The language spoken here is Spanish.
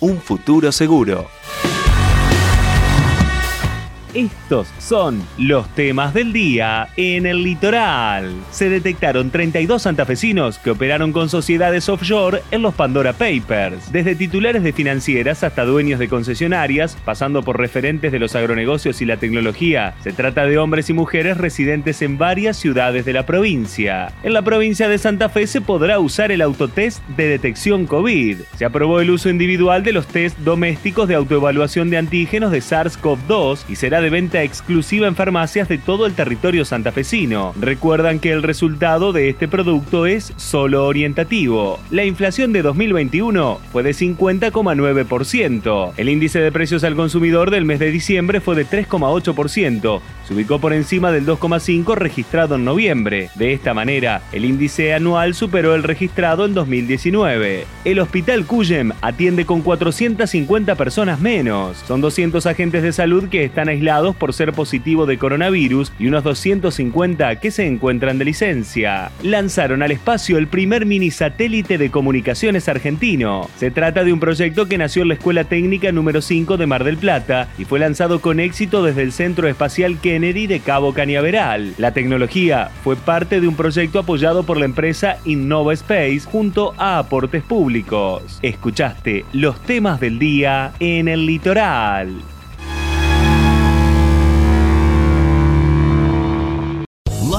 Un futuro seguro. Estos son los temas del día en el litoral. Se detectaron 32 santafesinos que operaron con sociedades offshore en los Pandora Papers, desde titulares de financieras hasta dueños de concesionarias, pasando por referentes de los agronegocios y la tecnología. Se trata de hombres y mujeres residentes en varias ciudades de la provincia. En la provincia de Santa Fe se podrá usar el autotest de detección COVID. Se aprobó el uso individual de los test domésticos de autoevaluación de antígenos de SARS-CoV-2 y será de venta exclusiva en farmacias de todo el territorio santafesino. Recuerdan que el resultado de este producto es solo orientativo. La inflación de 2021 fue de 50,9%. El índice de precios al consumidor del mes de diciembre fue de 3,8%. Se ubicó por encima del 2,5% registrado en noviembre. De esta manera, el índice anual superó el registrado en 2019. El Hospital Cuyem atiende con 450 personas menos. Son 200 agentes de salud que están por ser positivo de coronavirus y unos 250 que se encuentran de licencia. Lanzaron al espacio el primer mini satélite de comunicaciones argentino. Se trata de un proyecto que nació en la Escuela Técnica número 5 de Mar del Plata y fue lanzado con éxito desde el Centro Espacial Kennedy de Cabo Cañaveral. La tecnología fue parte de un proyecto apoyado por la empresa Innova Space junto a aportes públicos. Escuchaste los temas del día en el litoral.